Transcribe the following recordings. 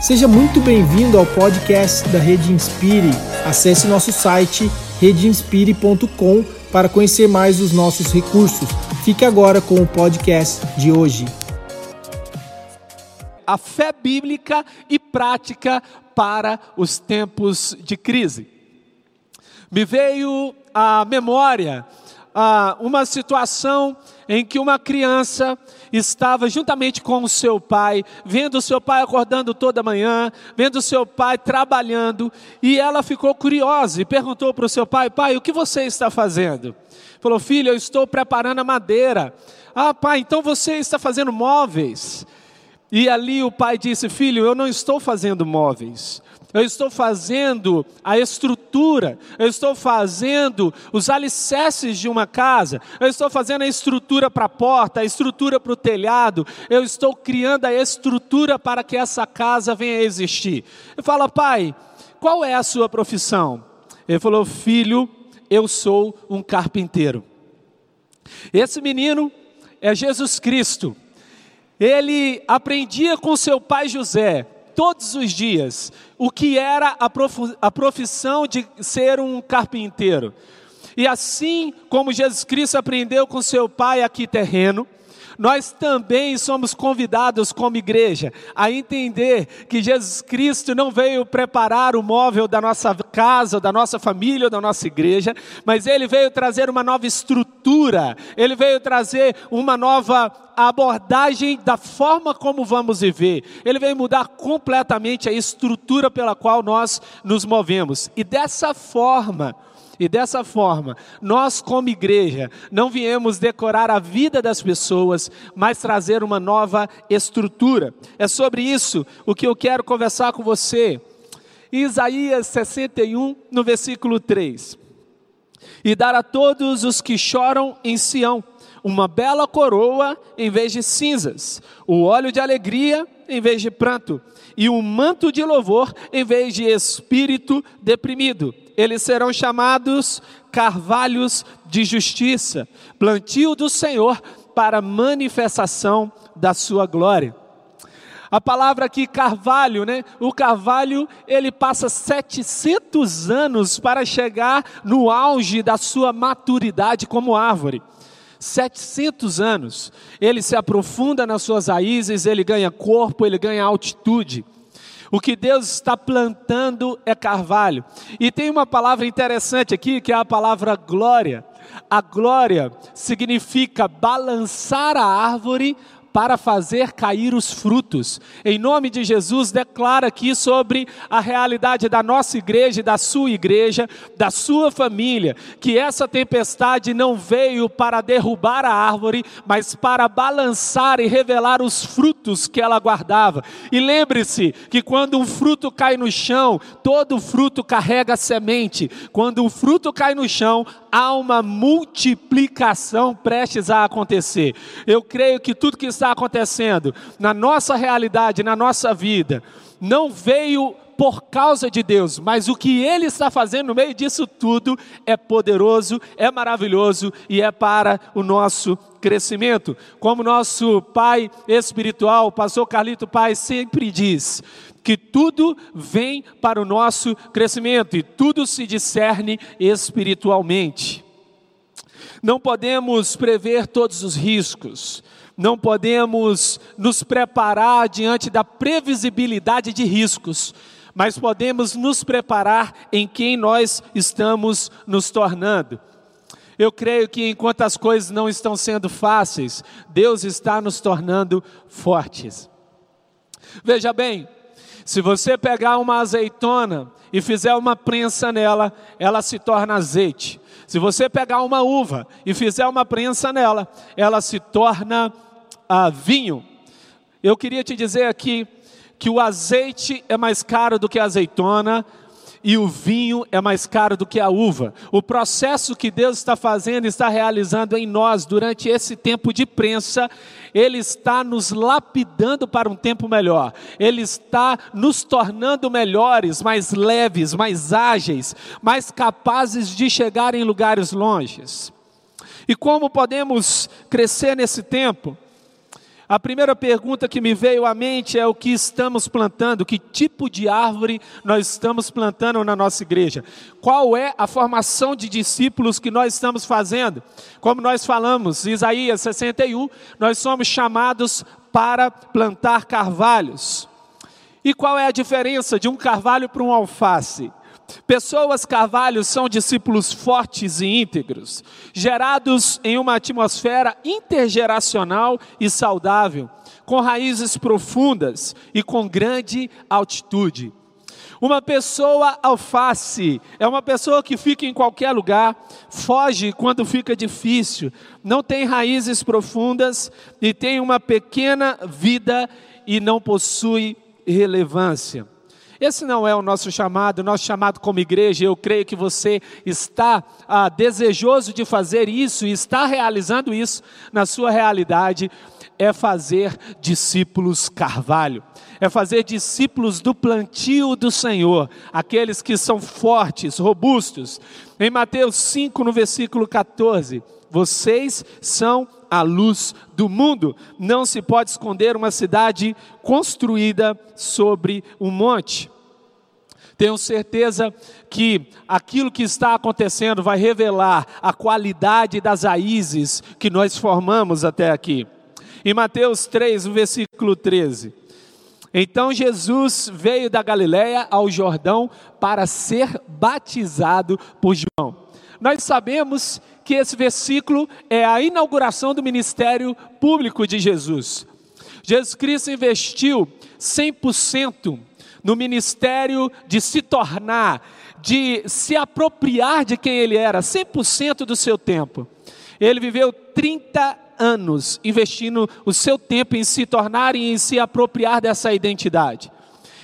Seja muito bem-vindo ao podcast da Rede Inspire. Acesse nosso site redeinspire.com para conhecer mais os nossos recursos. Fique agora com o podcast de hoje. A fé bíblica e prática para os tempos de crise. Me veio à memória ah, uma situação em que uma criança estava juntamente com o seu pai, vendo o seu pai acordando toda manhã, vendo o seu pai trabalhando, e ela ficou curiosa e perguntou para o seu pai: Pai, o que você está fazendo? Falou: Filho, eu estou preparando a madeira. Ah, pai, então você está fazendo móveis. E ali o pai disse: Filho, eu não estou fazendo móveis eu estou fazendo a estrutura, eu estou fazendo os alicerces de uma casa, eu estou fazendo a estrutura para a porta, a estrutura para o telhado, eu estou criando a estrutura para que essa casa venha a existir. Eu falo, pai, qual é a sua profissão? Ele falou, filho, eu sou um carpinteiro. Esse menino é Jesus Cristo. Ele aprendia com seu pai José todos os dias o que era a profissão de ser um carpinteiro. E assim como Jesus Cristo aprendeu com seu pai aqui terreno, nós também somos convidados como igreja a entender que Jesus Cristo não veio preparar o móvel da nossa casa, da nossa família, da nossa igreja, mas ele veio trazer uma nova estrutura, ele veio trazer uma nova abordagem da forma como vamos viver. Ele veio mudar completamente a estrutura pela qual nós nos movemos. E dessa forma, e dessa forma, nós, como igreja, não viemos decorar a vida das pessoas, mas trazer uma nova estrutura. É sobre isso o que eu quero conversar com você. Isaías 61, no versículo 3. E dar a todos os que choram em Sião uma bela coroa em vez de cinzas, o óleo de alegria em vez de pranto, e um manto de louvor em vez de espírito deprimido eles serão chamados carvalhos de justiça, plantio do Senhor para manifestação da sua glória. A palavra aqui carvalho, né? O carvalho, ele passa 700 anos para chegar no auge da sua maturidade como árvore. 700 anos. Ele se aprofunda nas suas raízes, ele ganha corpo, ele ganha altitude. O que Deus está plantando é carvalho. E tem uma palavra interessante aqui, que é a palavra glória. A glória significa balançar a árvore para fazer cair os frutos. Em nome de Jesus, declara aqui sobre a realidade da nossa igreja, da sua igreja, da sua família, que essa tempestade não veio para derrubar a árvore, mas para balançar e revelar os frutos que ela guardava. E lembre-se que quando um fruto cai no chão, todo fruto carrega semente. Quando o fruto cai no chão, há uma multiplicação prestes a acontecer. Eu creio que tudo que está acontecendo na nossa realidade, na nossa vida, não veio por causa de Deus, mas o que Ele está fazendo no meio disso tudo é poderoso, é maravilhoso e é para o nosso crescimento. Como nosso pai espiritual, o pastor Carlito Pai, sempre diz: que tudo vem para o nosso crescimento e tudo se discerne espiritualmente. Não podemos prever todos os riscos, não podemos nos preparar diante da previsibilidade de riscos, mas podemos nos preparar em quem nós estamos nos tornando. Eu creio que enquanto as coisas não estão sendo fáceis, Deus está nos tornando fortes. Veja bem, se você pegar uma azeitona e fizer uma prensa nela, ela se torna azeite. Se você pegar uma uva e fizer uma prensa nela, ela se torna ah, vinho. Eu queria te dizer aqui que o azeite é mais caro do que a azeitona, e o vinho é mais caro do que a uva. O processo que Deus está fazendo, está realizando em nós durante esse tempo de prensa, Ele está nos lapidando para um tempo melhor, Ele está nos tornando melhores, mais leves, mais ágeis, mais capazes de chegar em lugares longes. E como podemos crescer nesse tempo? A primeira pergunta que me veio à mente é o que estamos plantando, que tipo de árvore nós estamos plantando na nossa igreja. Qual é a formação de discípulos que nós estamos fazendo? Como nós falamos, Isaías 61, nós somos chamados para plantar carvalhos. E qual é a diferença de um carvalho para um alface? Pessoas carvalhos são discípulos fortes e íntegros, gerados em uma atmosfera intergeracional e saudável, com raízes profundas e com grande altitude. Uma pessoa alface é uma pessoa que fica em qualquer lugar, foge quando fica difícil, não tem raízes profundas e tem uma pequena vida e não possui relevância. Esse não é o nosso chamado, o nosso chamado como igreja. Eu creio que você está ah, desejoso de fazer isso e está realizando isso na sua realidade. É fazer discípulos carvalho, é fazer discípulos do plantio do Senhor, aqueles que são fortes, robustos. Em Mateus 5, no versículo 14, vocês são a luz do mundo. Não se pode esconder uma cidade construída sobre um monte. Tenho certeza que aquilo que está acontecendo vai revelar a qualidade das raízes que nós formamos até aqui. Em Mateus 3, no versículo 13. Então Jesus veio da Galiléia ao Jordão para ser batizado por João. Nós sabemos que esse versículo é a inauguração do ministério público de Jesus. Jesus Cristo investiu 100% no ministério de se tornar, de se apropriar de quem ele era, 100% do seu tempo. Ele viveu 30 anos investindo o seu tempo em se tornar e em se apropriar dessa identidade.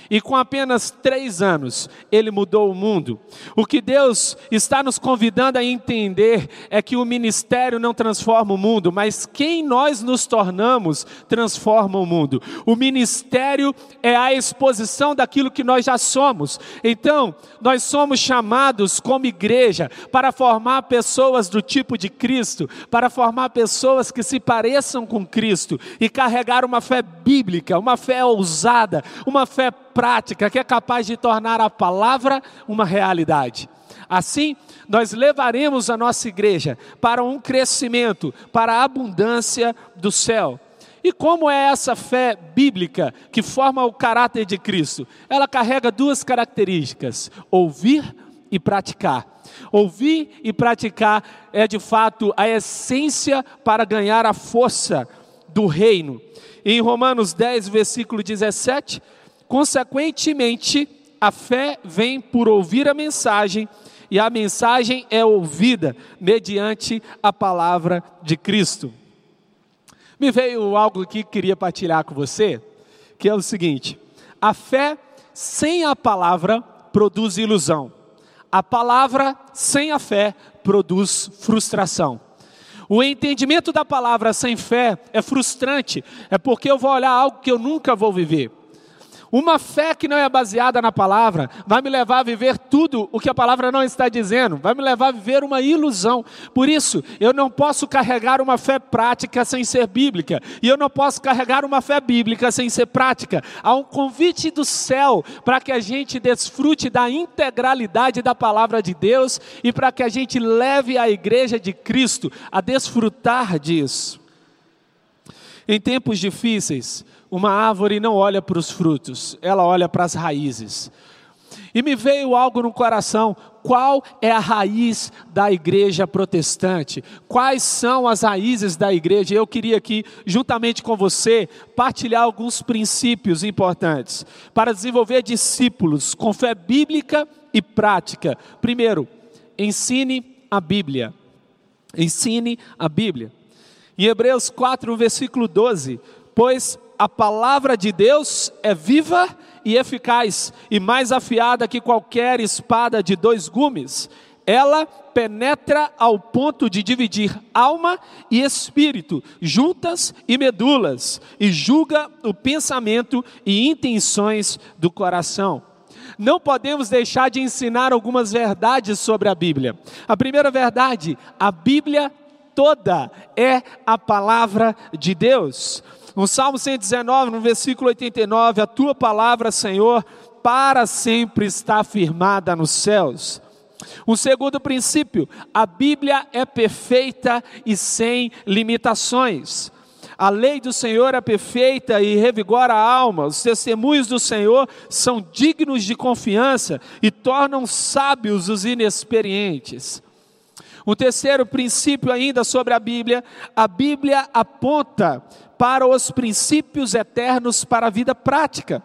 E com apenas três anos, ele mudou o mundo. O que Deus está nos convidando a entender é que o ministério não transforma o mundo, mas quem nós nos tornamos transforma o mundo. O ministério é a exposição daquilo que nós já somos. Então, nós somos chamados como igreja para formar pessoas do tipo de Cristo, para formar pessoas que se pareçam com Cristo e carregar uma fé bíblica, uma fé ousada, uma fé prática que é capaz de tornar a palavra uma realidade. Assim, nós levaremos a nossa igreja para um crescimento, para a abundância do céu. E como é essa fé bíblica que forma o caráter de Cristo? Ela carrega duas características: ouvir e praticar. Ouvir e praticar é de fato a essência para ganhar a força do reino. Em Romanos 10, versículo 17, Consequentemente, a fé vem por ouvir a mensagem, e a mensagem é ouvida mediante a palavra de Cristo. Me veio algo que queria partilhar com você, que é o seguinte: a fé sem a palavra produz ilusão. A palavra sem a fé produz frustração. O entendimento da palavra sem fé é frustrante, é porque eu vou olhar algo que eu nunca vou viver. Uma fé que não é baseada na palavra vai me levar a viver tudo o que a palavra não está dizendo, vai me levar a viver uma ilusão. Por isso, eu não posso carregar uma fé prática sem ser bíblica, e eu não posso carregar uma fé bíblica sem ser prática. Há um convite do céu para que a gente desfrute da integralidade da palavra de Deus e para que a gente leve a igreja de Cristo a desfrutar disso. Em tempos difíceis, uma árvore não olha para os frutos, ela olha para as raízes. E me veio algo no coração: qual é a raiz da igreja protestante? Quais são as raízes da igreja? Eu queria aqui, juntamente com você, partilhar alguns princípios importantes para desenvolver discípulos com fé bíblica e prática. Primeiro, ensine a Bíblia. Ensine a Bíblia. Em Hebreus 4, versículo 12: Pois a palavra de Deus é viva e eficaz, e mais afiada que qualquer espada de dois gumes. Ela penetra ao ponto de dividir alma e espírito, juntas e medulas, e julga o pensamento e intenções do coração não podemos deixar de ensinar algumas verdades sobre a Bíblia. A primeira verdade, a Bíblia toda é a palavra de Deus. No Salmo 119, no versículo 89, a tua palavra, Senhor, para sempre está firmada nos céus. Um segundo princípio, a Bíblia é perfeita e sem limitações. A lei do Senhor é perfeita e revigora a alma. Os testemunhos do Senhor são dignos de confiança e tornam sábios os inexperientes. Um terceiro princípio ainda sobre a Bíblia, a Bíblia aponta para os princípios eternos para a vida prática.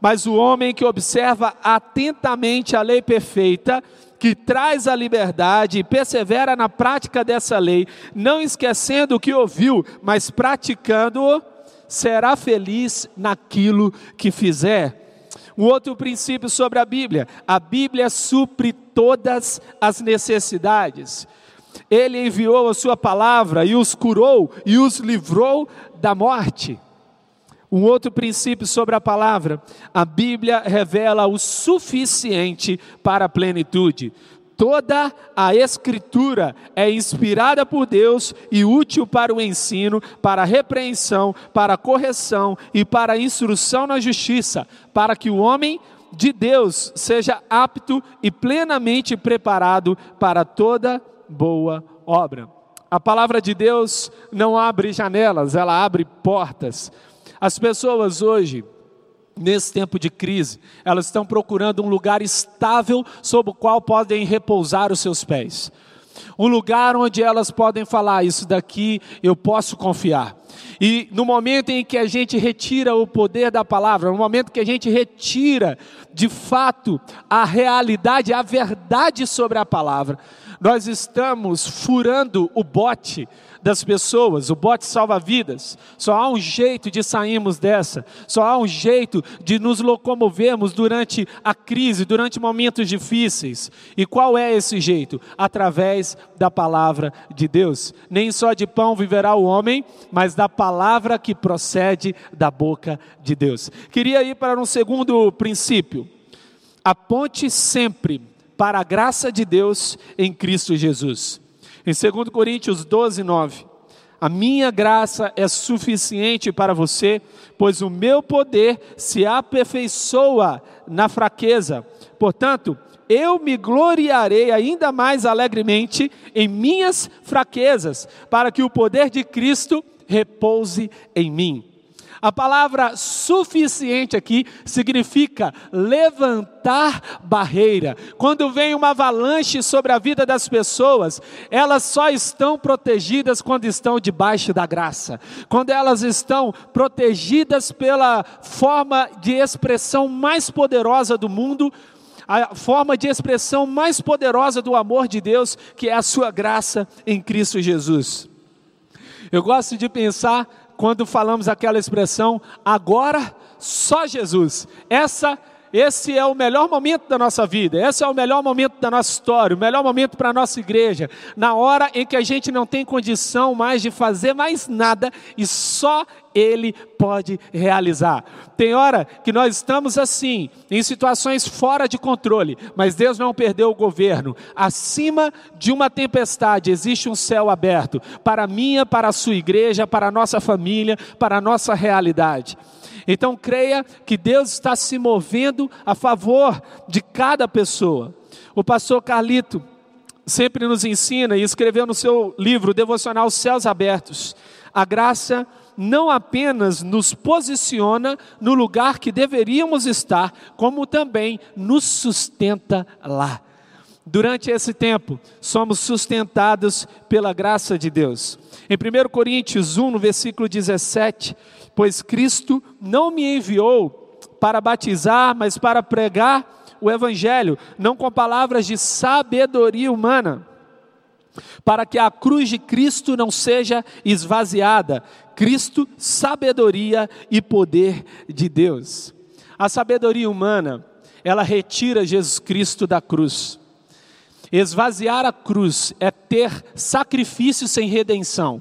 Mas o homem que observa atentamente a lei perfeita, que traz a liberdade e persevera na prática dessa lei, não esquecendo o que ouviu, mas praticando-o, será feliz naquilo que fizer. Um outro princípio sobre a Bíblia: a Bíblia supre todas as necessidades. Ele enviou a sua palavra e os curou e os livrou da morte. Um outro princípio sobre a palavra: a Bíblia revela o suficiente para a plenitude. Toda a Escritura é inspirada por Deus e útil para o ensino, para a repreensão, para a correção e para a instrução na justiça, para que o homem de Deus seja apto e plenamente preparado para toda boa obra. A palavra de Deus não abre janelas, ela abre portas. As pessoas hoje, nesse tempo de crise, elas estão procurando um lugar estável sob o qual podem repousar os seus pés. Um lugar onde elas podem falar: Isso daqui eu posso confiar. E no momento em que a gente retira o poder da palavra, no momento que a gente retira de fato a realidade, a verdade sobre a palavra, nós estamos furando o bote das pessoas, o bote salva vidas. Só há um jeito de sairmos dessa, só há um jeito de nos locomovermos durante a crise, durante momentos difíceis. E qual é esse jeito? Através da palavra de Deus. Nem só de pão viverá o homem, mas da palavra que procede da boca de Deus. Queria ir para um segundo princípio. Aponte sempre para a graça de Deus em Cristo Jesus. Em 2 Coríntios 12, 9. A minha graça é suficiente para você, pois o meu poder se aperfeiçoa na fraqueza. Portanto, eu me gloriarei ainda mais alegremente em minhas fraquezas, para que o poder de Cristo repouse em mim. A palavra suficiente aqui significa levantar barreira. Quando vem uma avalanche sobre a vida das pessoas, elas só estão protegidas quando estão debaixo da graça. Quando elas estão protegidas pela forma de expressão mais poderosa do mundo, a forma de expressão mais poderosa do amor de Deus, que é a sua graça em Cristo Jesus. Eu gosto de pensar quando falamos aquela expressão, agora só Jesus. Essa esse é o melhor momento da nossa vida, esse é o melhor momento da nossa história, o melhor momento para a nossa igreja, na hora em que a gente não tem condição mais de fazer mais nada e só Ele pode realizar. Tem hora que nós estamos assim, em situações fora de controle, mas Deus não perdeu o governo. Acima de uma tempestade existe um céu aberto para a minha, para a sua igreja, para a nossa família, para a nossa realidade. Então creia que Deus está se movendo a favor de cada pessoa. O pastor Carlito sempre nos ensina e escreveu no seu livro devocional Céus Abertos. A graça não apenas nos posiciona no lugar que deveríamos estar, como também nos sustenta lá. Durante esse tempo, somos sustentados pela graça de Deus. Em 1 Coríntios 1, no versículo 17, pois Cristo não me enviou para batizar, mas para pregar o Evangelho, não com palavras de sabedoria humana, para que a cruz de Cristo não seja esvaziada. Cristo, sabedoria e poder de Deus. A sabedoria humana, ela retira Jesus Cristo da cruz. Esvaziar a cruz é ter sacrifício sem redenção,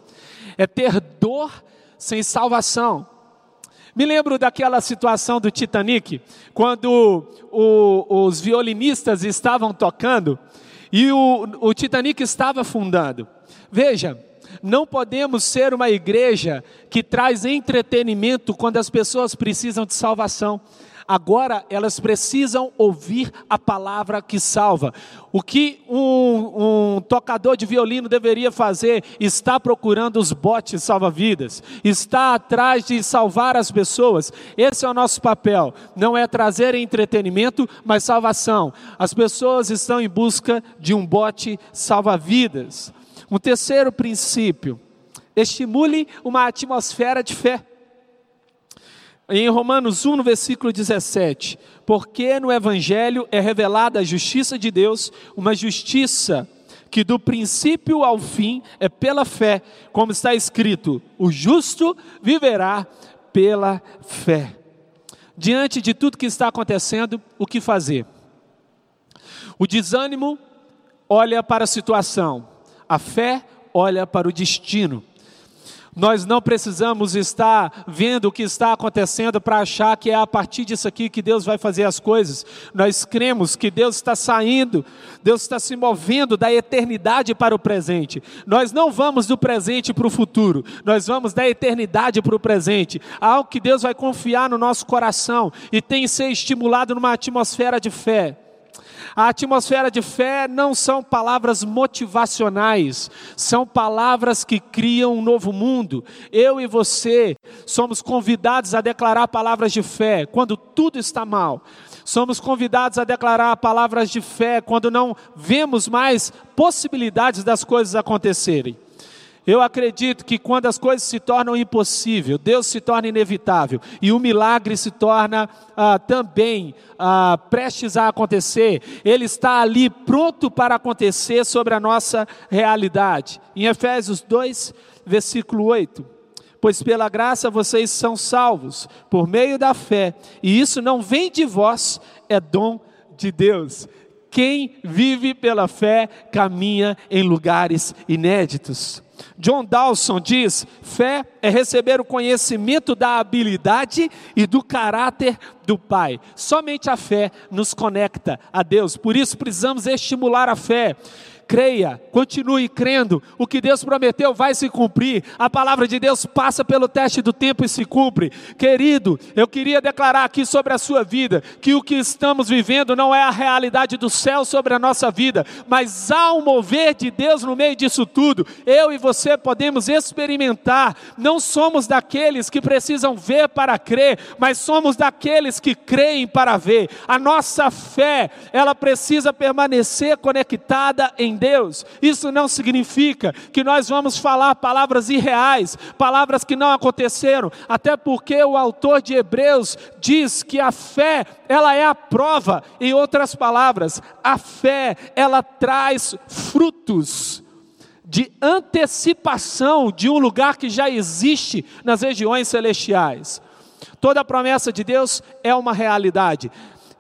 é ter dor sem salvação. Me lembro daquela situação do Titanic, quando o, os violinistas estavam tocando e o, o Titanic estava afundando. Veja, Não podemos ser uma igreja que traz entretenimento quando as pessoas precisam de salvação. Agora elas precisam ouvir a palavra que salva. O que um, um tocador de violino deveria fazer? Está procurando os botes salva-vidas, está atrás de salvar as pessoas. Esse é o nosso papel. Não é trazer entretenimento, mas salvação. As pessoas estão em busca de um bote salva-vidas. Um terceiro princípio: estimule uma atmosfera de fé. Em Romanos 1, no versículo 17: Porque no Evangelho é revelada a justiça de Deus, uma justiça que do princípio ao fim é pela fé, como está escrito: o justo viverá pela fé. Diante de tudo que está acontecendo, o que fazer? O desânimo olha para a situação, a fé olha para o destino. Nós não precisamos estar vendo o que está acontecendo para achar que é a partir disso aqui que Deus vai fazer as coisas. Nós cremos que Deus está saindo, Deus está se movendo da eternidade para o presente. Nós não vamos do presente para o futuro, nós vamos da eternidade para o presente. Algo que Deus vai confiar no nosso coração e tem que ser estimulado numa atmosfera de fé. A atmosfera de fé não são palavras motivacionais, são palavras que criam um novo mundo. Eu e você somos convidados a declarar palavras de fé quando tudo está mal. Somos convidados a declarar palavras de fé quando não vemos mais possibilidades das coisas acontecerem. Eu acredito que quando as coisas se tornam impossível, Deus se torna inevitável e o milagre se torna ah, também ah, prestes a acontecer, Ele está ali pronto para acontecer sobre a nossa realidade. Em Efésios 2, versículo 8. Pois pela graça vocês são salvos, por meio da fé, e isso não vem de vós, é dom de Deus. Quem vive pela fé caminha em lugares inéditos. John Dawson diz: fé é receber o conhecimento da habilidade e do caráter do Pai. Somente a fé nos conecta a Deus, por isso precisamos estimular a fé creia, continue crendo, o que Deus prometeu vai se cumprir, a palavra de Deus passa pelo teste do tempo e se cumpre. Querido, eu queria declarar aqui sobre a sua vida que o que estamos vivendo não é a realidade do céu sobre a nossa vida, mas há um mover de Deus no meio disso tudo. Eu e você podemos experimentar, não somos daqueles que precisam ver para crer, mas somos daqueles que creem para ver. A nossa fé, ela precisa permanecer conectada em Deus. Isso não significa que nós vamos falar palavras irreais, palavras que não aconteceram, até porque o autor de Hebreus diz que a fé, ela é a prova. Em outras palavras, a fé, ela traz frutos de antecipação de um lugar que já existe nas regiões celestiais. Toda promessa de Deus é uma realidade.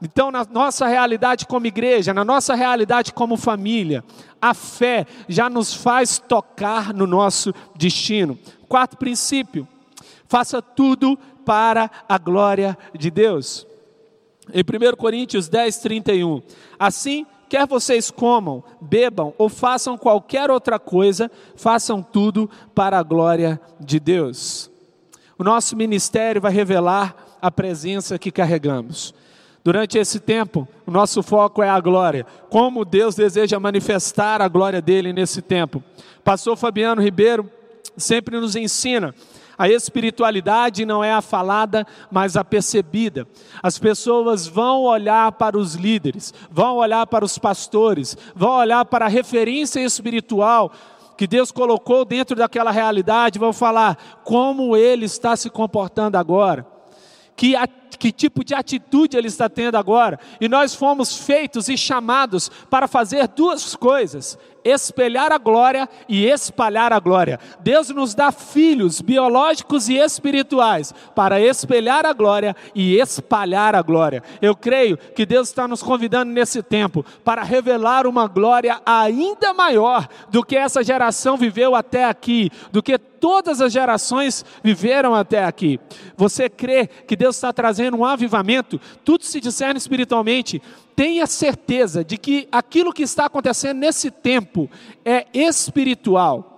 Então, na nossa realidade como igreja, na nossa realidade como família, a fé já nos faz tocar no nosso destino. Quarto princípio: faça tudo para a glória de Deus. Em 1 Coríntios 10, 31. Assim, quer vocês comam, bebam ou façam qualquer outra coisa, façam tudo para a glória de Deus. O nosso ministério vai revelar a presença que carregamos. Durante esse tempo, o nosso foco é a glória. Como Deus deseja manifestar a glória dele nesse tempo. Pastor Fabiano Ribeiro sempre nos ensina. A espiritualidade não é a falada, mas a percebida. As pessoas vão olhar para os líderes, vão olhar para os pastores, vão olhar para a referência espiritual que Deus colocou dentro daquela realidade, vão falar como ele está se comportando agora que, que tipo de atitude ele está tendo agora. E nós fomos feitos e chamados para fazer duas coisas: espelhar a glória e espalhar a glória. Deus nos dá filhos biológicos e espirituais para espelhar a glória e espalhar a glória. Eu creio que Deus está nos convidando nesse tempo para revelar uma glória ainda maior do que essa geração viveu até aqui, do que todas as gerações viveram até aqui. Você crê que Deus está trazendo um avivamento? Tudo se discerne espiritualmente tenha certeza de que aquilo que está acontecendo nesse tempo é espiritual.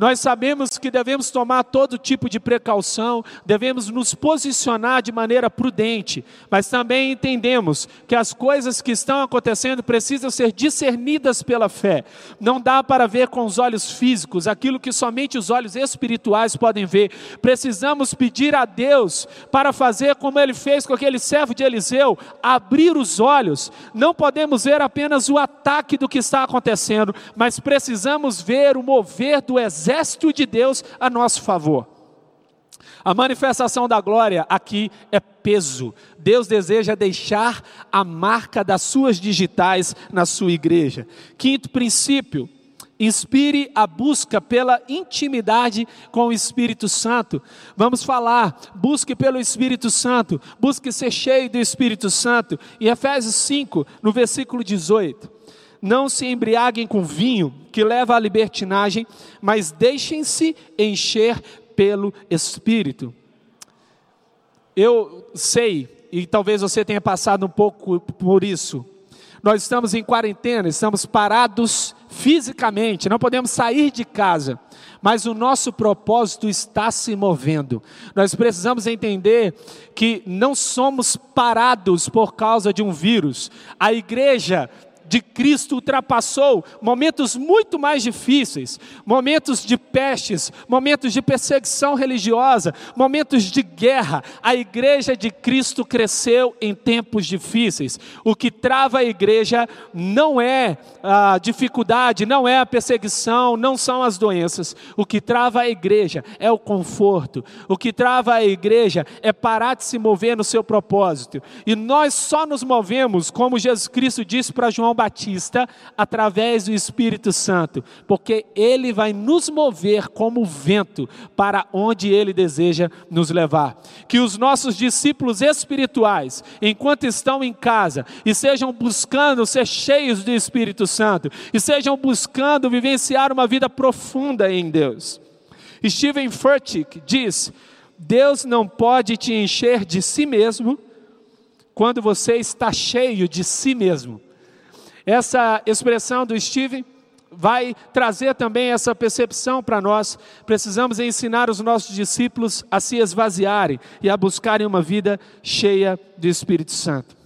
Nós sabemos que devemos tomar todo tipo de precaução, devemos nos posicionar de maneira prudente, mas também entendemos que as coisas que estão acontecendo precisam ser discernidas pela fé. Não dá para ver com os olhos físicos aquilo que somente os olhos espirituais podem ver. Precisamos pedir a Deus para fazer como ele fez com aquele servo de Eliseu, abrir os olhos. Não podemos ver apenas o ataque do que está acontecendo, mas precisamos ver o mover do exército exército de Deus a nosso favor. A manifestação da glória aqui é peso. Deus deseja deixar a marca das suas digitais na sua igreja. Quinto princípio, inspire a busca pela intimidade com o Espírito Santo. Vamos falar, busque pelo Espírito Santo, busque ser cheio do Espírito Santo. Em Efésios 5, no versículo 18 não se embriaguem com vinho, que leva à libertinagem, mas deixem-se encher pelo Espírito. Eu sei, e talvez você tenha passado um pouco por isso. Nós estamos em quarentena, estamos parados fisicamente, não podemos sair de casa, mas o nosso propósito está se movendo. Nós precisamos entender que não somos parados por causa de um vírus. A igreja de Cristo ultrapassou momentos muito mais difíceis, momentos de pestes, momentos de perseguição religiosa, momentos de guerra. A igreja de Cristo cresceu em tempos difíceis. O que trava a igreja não é a dificuldade, não é a perseguição, não são as doenças. O que trava a igreja é o conforto. O que trava a igreja é parar de se mover no seu propósito. E nós só nos movemos, como Jesus Cristo disse para João Batista através do Espírito Santo, porque ele vai nos mover como vento para onde ele deseja nos levar. Que os nossos discípulos espirituais, enquanto estão em casa, e sejam buscando ser cheios do Espírito Santo, e sejam buscando vivenciar uma vida profunda em Deus. Steven Furtick diz: Deus não pode te encher de si mesmo quando você está cheio de si mesmo. Essa expressão do Steven vai trazer também essa percepção para nós. Precisamos ensinar os nossos discípulos a se esvaziarem e a buscarem uma vida cheia do Espírito Santo.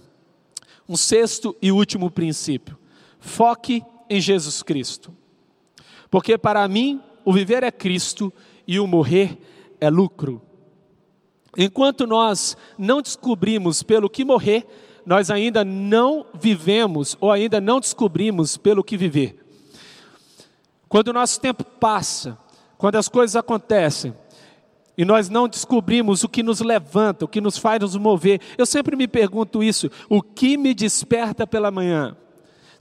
Um sexto e último princípio: foque em Jesus Cristo. Porque para mim, o viver é Cristo e o morrer é lucro. Enquanto nós não descobrimos pelo que morrer, nós ainda não vivemos ou ainda não descobrimos pelo que viver. Quando o nosso tempo passa, quando as coisas acontecem, e nós não descobrimos o que nos levanta, o que nos faz nos mover. Eu sempre me pergunto isso: o que me desperta pela manhã?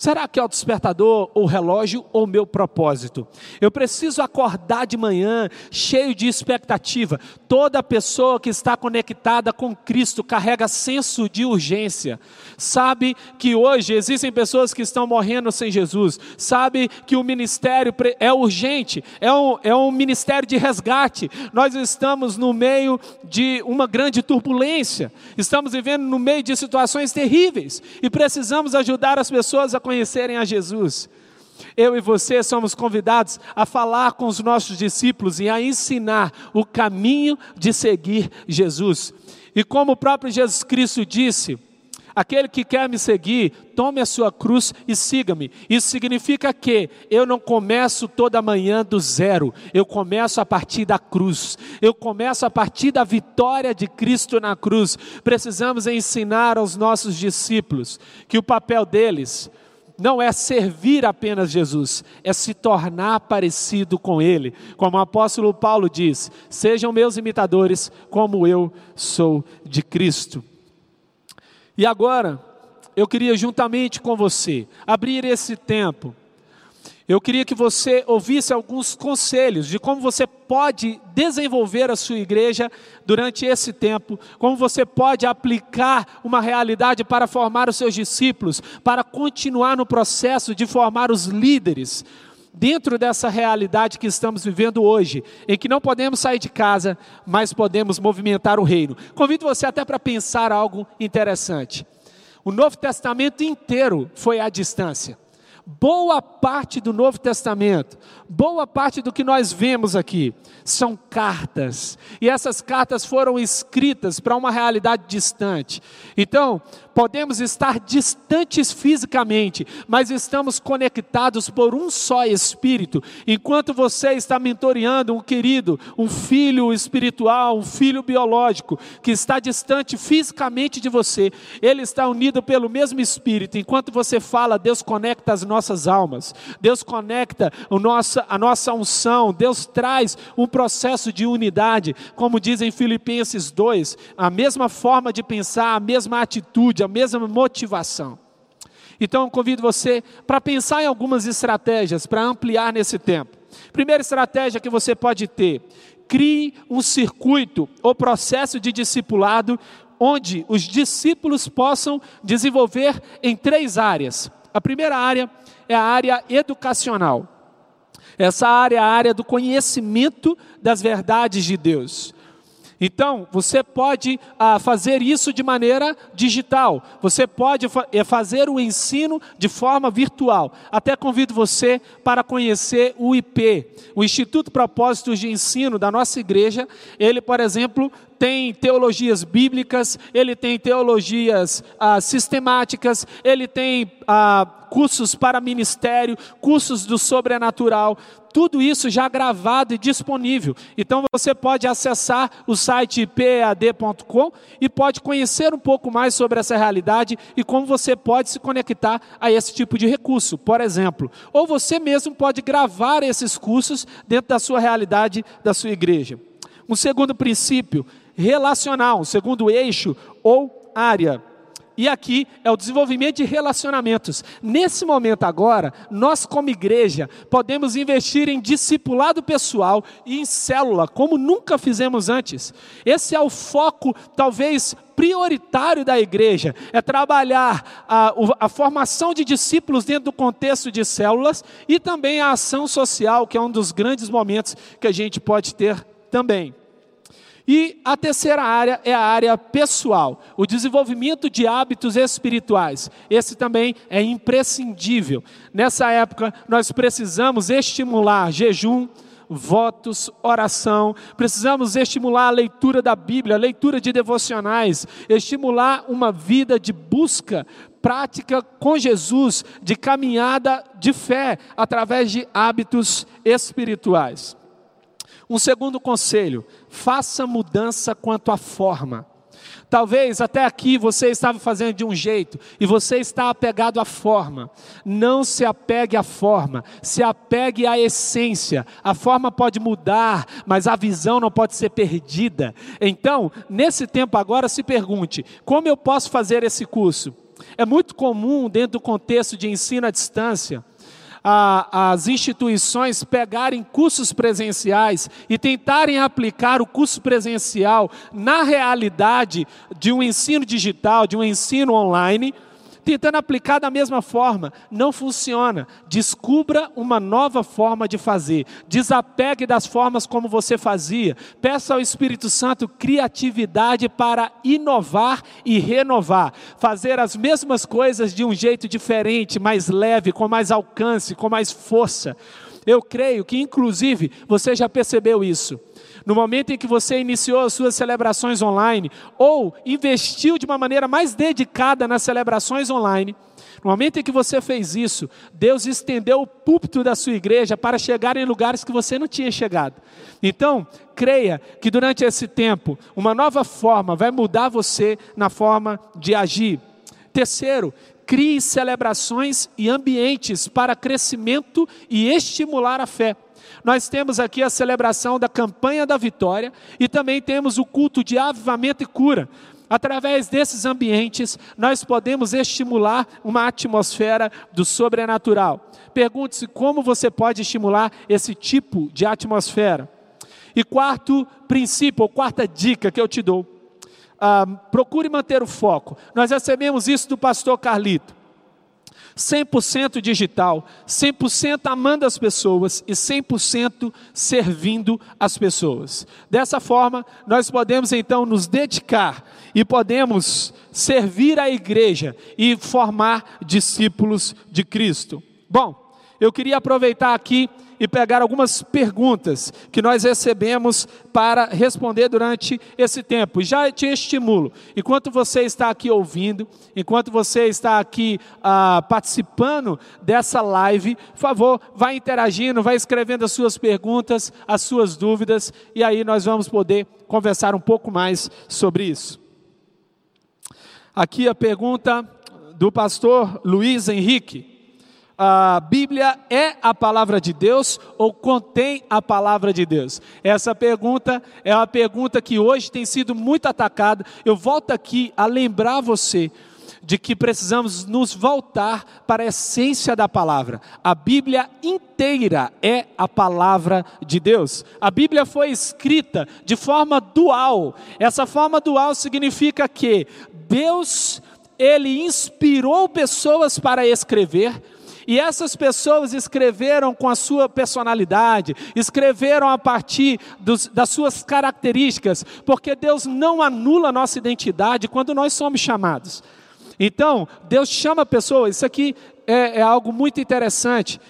Será que é o despertador, o relógio ou meu propósito? Eu preciso acordar de manhã cheio de expectativa. Toda pessoa que está conectada com Cristo carrega senso de urgência. Sabe que hoje existem pessoas que estão morrendo sem Jesus. Sabe que o ministério é urgente, é um, é um ministério de resgate. Nós estamos no meio de uma grande turbulência. Estamos vivendo no meio de situações terríveis e precisamos ajudar as pessoas a conhecerem a Jesus. Eu e você somos convidados a falar com os nossos discípulos e a ensinar o caminho de seguir Jesus. E como o próprio Jesus Cristo disse, aquele que quer me seguir, tome a sua cruz e siga-me. Isso significa que eu não começo toda manhã do zero, eu começo a partir da cruz, eu começo a partir da vitória de Cristo na cruz. Precisamos ensinar aos nossos discípulos que o papel deles não é servir apenas Jesus, é se tornar parecido com Ele. Como o apóstolo Paulo diz: sejam meus imitadores, como eu sou de Cristo. E agora, eu queria juntamente com você abrir esse tempo eu queria que você ouvisse alguns conselhos de como você pode desenvolver a sua igreja durante esse tempo, como você pode aplicar uma realidade para formar os seus discípulos, para continuar no processo de formar os líderes dentro dessa realidade que estamos vivendo hoje, em que não podemos sair de casa, mas podemos movimentar o reino. Convido você até para pensar algo interessante. O Novo Testamento inteiro foi à distância. Boa parte do Novo Testamento, boa parte do que nós vemos aqui, são cartas. E essas cartas foram escritas para uma realidade distante. Então, podemos estar distantes fisicamente, mas estamos conectados por um só Espírito. Enquanto você está mentoreando um querido, um filho espiritual, um filho biológico, que está distante fisicamente de você, ele está unido pelo mesmo Espírito. Enquanto você fala, Deus conecta as nossas almas, Deus conecta o nosso, a nossa unção, Deus traz um processo de unidade, como diz em Filipenses 2, a mesma forma de pensar, a mesma atitude, a mesma motivação. Então, convido você para pensar em algumas estratégias para ampliar nesse tempo. Primeira estratégia que você pode ter: crie um circuito ou processo de discipulado onde os discípulos possam desenvolver em três áreas. A primeira área é a área educacional. Essa área é a área do conhecimento das verdades de Deus. Então, você pode ah, fazer isso de maneira digital, você pode fa eh, fazer o ensino de forma virtual. Até convido você para conhecer o IP, o Instituto Propósitos de Ensino da nossa igreja. Ele, por exemplo, tem teologias bíblicas, ele tem teologias ah, sistemáticas, ele tem ah, cursos para ministério, cursos do sobrenatural, tudo isso já gravado e disponível. Então você pode acessar o site ipad.com e pode conhecer um pouco mais sobre essa realidade e como você pode se conectar a esse tipo de recurso, por exemplo. Ou você mesmo pode gravar esses cursos dentro da sua realidade, da sua igreja. Um segundo princípio, relacional, um segundo eixo ou área e aqui é o desenvolvimento de relacionamentos. Nesse momento agora, nós como igreja podemos investir em discipulado pessoal e em célula, como nunca fizemos antes. Esse é o foco, talvez prioritário da igreja, é trabalhar a, a formação de discípulos dentro do contexto de células e também a ação social, que é um dos grandes momentos que a gente pode ter também. E a terceira área é a área pessoal, o desenvolvimento de hábitos espirituais. Esse também é imprescindível. Nessa época, nós precisamos estimular jejum, votos, oração, precisamos estimular a leitura da Bíblia, a leitura de devocionais, estimular uma vida de busca prática com Jesus, de caminhada de fé, através de hábitos espirituais. Um segundo conselho: faça mudança quanto à forma. Talvez até aqui você estava fazendo de um jeito e você está apegado à forma. Não se apegue à forma, se apegue à essência. A forma pode mudar, mas a visão não pode ser perdida. Então, nesse tempo agora, se pergunte: como eu posso fazer esse curso? É muito comum, dentro do contexto de ensino à distância, a, as instituições pegarem cursos presenciais e tentarem aplicar o curso presencial na realidade de um ensino digital, de um ensino online, tentando aplicar da mesma forma. Não funciona. Descubra uma nova forma de fazer. Desapegue das formas como você fazia. Peça ao Espírito Santo criatividade para inovar e renovar. Fazer as mesmas coisas de um jeito diferente, mais leve, com mais alcance, com mais força. Eu creio que, inclusive, você já percebeu isso no momento em que você iniciou as suas celebrações online, ou investiu de uma maneira mais dedicada nas celebrações online, no momento em que você fez isso, Deus estendeu o púlpito da sua igreja para chegar em lugares que você não tinha chegado. Então, creia que durante esse tempo, uma nova forma vai mudar você na forma de agir. Terceiro, crie celebrações e ambientes para crescimento e estimular a fé. Nós temos aqui a celebração da campanha da vitória e também temos o culto de avivamento e cura. Através desses ambientes, nós podemos estimular uma atmosfera do sobrenatural. Pergunte-se como você pode estimular esse tipo de atmosfera. E quarto princípio, ou quarta dica que eu te dou: ah, procure manter o foco. Nós recebemos isso do pastor Carlito. 100% digital, 100% amando as pessoas e 100% servindo as pessoas. Dessa forma, nós podemos então nos dedicar e podemos servir a igreja e formar discípulos de Cristo. Bom, eu queria aproveitar aqui e pegar algumas perguntas que nós recebemos para responder durante esse tempo. Já te estimulo, enquanto você está aqui ouvindo, enquanto você está aqui ah, participando dessa live, por favor, vá interagindo, vá escrevendo as suas perguntas, as suas dúvidas, e aí nós vamos poder conversar um pouco mais sobre isso. Aqui a pergunta do pastor Luiz Henrique a Bíblia é a palavra de Deus ou contém a palavra de Deus? Essa pergunta é uma pergunta que hoje tem sido muito atacada. Eu volto aqui a lembrar você de que precisamos nos voltar para a essência da palavra. A Bíblia inteira é a palavra de Deus. A Bíblia foi escrita de forma dual. Essa forma dual significa que Deus ele inspirou pessoas para escrever, e essas pessoas escreveram com a sua personalidade, escreveram a partir dos, das suas características, porque Deus não anula a nossa identidade quando nós somos chamados. Então, Deus chama pessoas, isso aqui é, é algo muito interessante.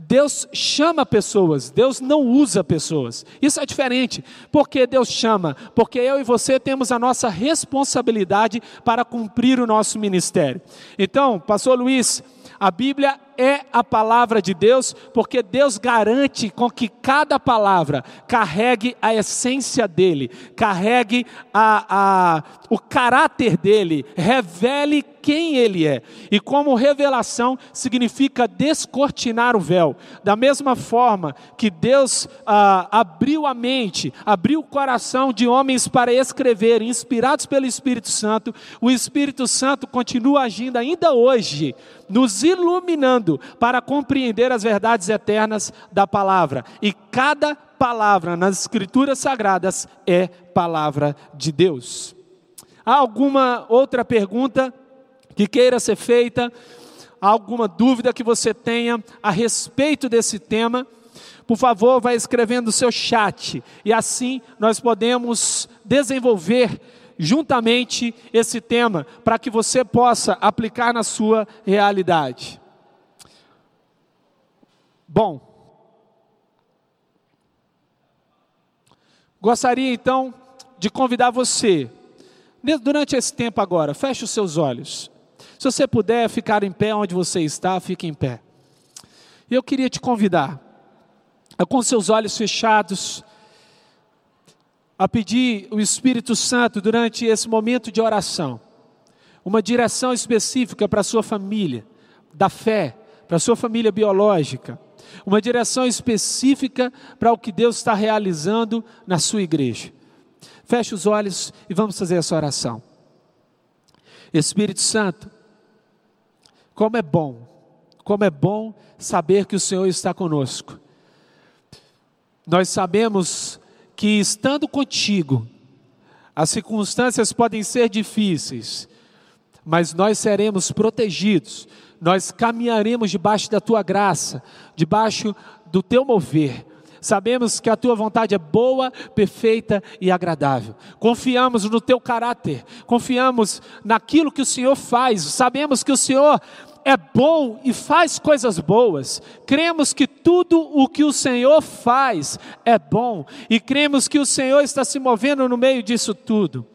Deus chama pessoas, Deus não usa pessoas. Isso é diferente. Por que Deus chama? Porque eu e você temos a nossa responsabilidade para cumprir o nosso ministério. Então, pastor Luiz, a Bíblia é a palavra de Deus, porque Deus garante com que cada palavra carregue a essência dele, carregue a, a, o caráter dele, revele quem ele é. E como revelação significa descortinar o véu. Da mesma forma que Deus ah, abriu a mente, abriu o coração de homens para escrever, inspirados pelo Espírito Santo, o Espírito Santo continua agindo ainda hoje, nos iluminando para compreender as verdades eternas da palavra. E cada palavra nas Escrituras Sagradas é palavra de Deus. Há alguma outra pergunta que queira ser feita? Há alguma dúvida que você tenha a respeito desse tema? Por favor, vá escrevendo o seu chat e assim nós podemos desenvolver juntamente esse tema para que você possa aplicar na sua realidade. Bom, gostaria então de convidar você, durante esse tempo agora, feche os seus olhos. Se você puder ficar em pé onde você está, fique em pé. E eu queria te convidar, com seus olhos fechados, a pedir o Espírito Santo durante esse momento de oração, uma direção específica para a sua família, da fé, para a sua família biológica uma direção específica para o que Deus está realizando na sua igreja. Feche os olhos e vamos fazer essa oração. Espírito Santo, como é bom, como é bom saber que o Senhor está conosco. Nós sabemos que estando contigo, as circunstâncias podem ser difíceis, mas nós seremos protegidos, nós caminharemos debaixo da tua graça, debaixo do teu mover. Sabemos que a tua vontade é boa, perfeita e agradável. Confiamos no teu caráter, confiamos naquilo que o Senhor faz. Sabemos que o Senhor é bom e faz coisas boas. Cremos que tudo o que o Senhor faz é bom e cremos que o Senhor está se movendo no meio disso tudo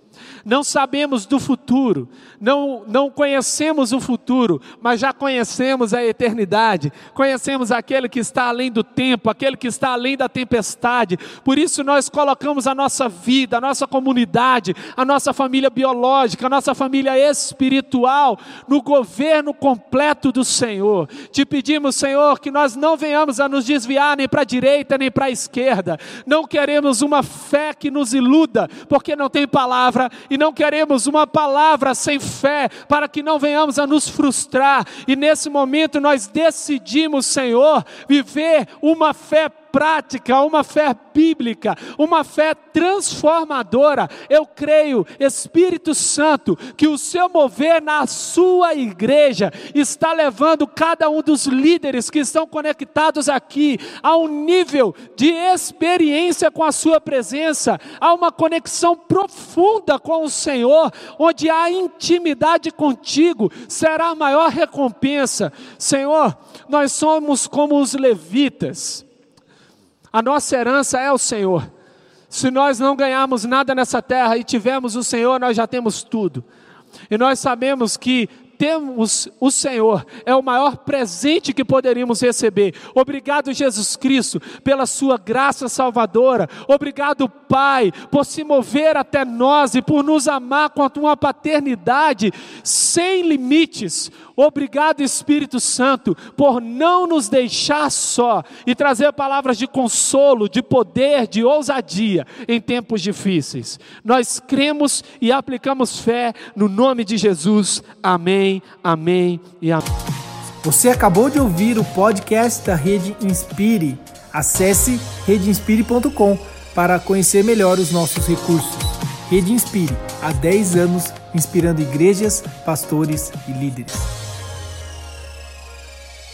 não sabemos do futuro, não, não conhecemos o futuro, mas já conhecemos a eternidade, conhecemos aquele que está além do tempo, aquele que está além da tempestade, por isso nós colocamos a nossa vida, a nossa comunidade, a nossa família biológica, a nossa família espiritual no governo completo do Senhor. Te pedimos, Senhor, que nós não venhamos a nos desviar nem para a direita nem para a esquerda, não queremos uma fé que nos iluda, porque não tem palavra e não queremos uma palavra sem fé, para que não venhamos a nos frustrar. E nesse momento nós decidimos, Senhor, viver uma fé prática, uma fé bíblica, uma fé transformadora. Eu creio, Espírito Santo, que o seu mover na sua igreja está levando cada um dos líderes que estão conectados aqui a um nível de experiência com a sua presença, a uma conexão profunda com o Senhor, onde a intimidade contigo será a maior recompensa. Senhor, nós somos como os levitas. A nossa herança é o Senhor. Se nós não ganharmos nada nessa terra e tivermos o Senhor, nós já temos tudo. E nós sabemos que temos o Senhor, é o maior presente que poderíamos receber. Obrigado, Jesus Cristo, pela Sua graça salvadora. Obrigado, Pai, por se mover até nós e por nos amar com a Tua paternidade sem limites. Obrigado, Espírito Santo, por não nos deixar só e trazer palavras de consolo, de poder, de ousadia em tempos difíceis. Nós cremos e aplicamos fé no nome de Jesus. Amém, amém e amém. Você acabou de ouvir o podcast da Rede Inspire. Acesse redeinspire.com para conhecer melhor os nossos recursos. Rede Inspire, há 10 anos inspirando igrejas, pastores e líderes.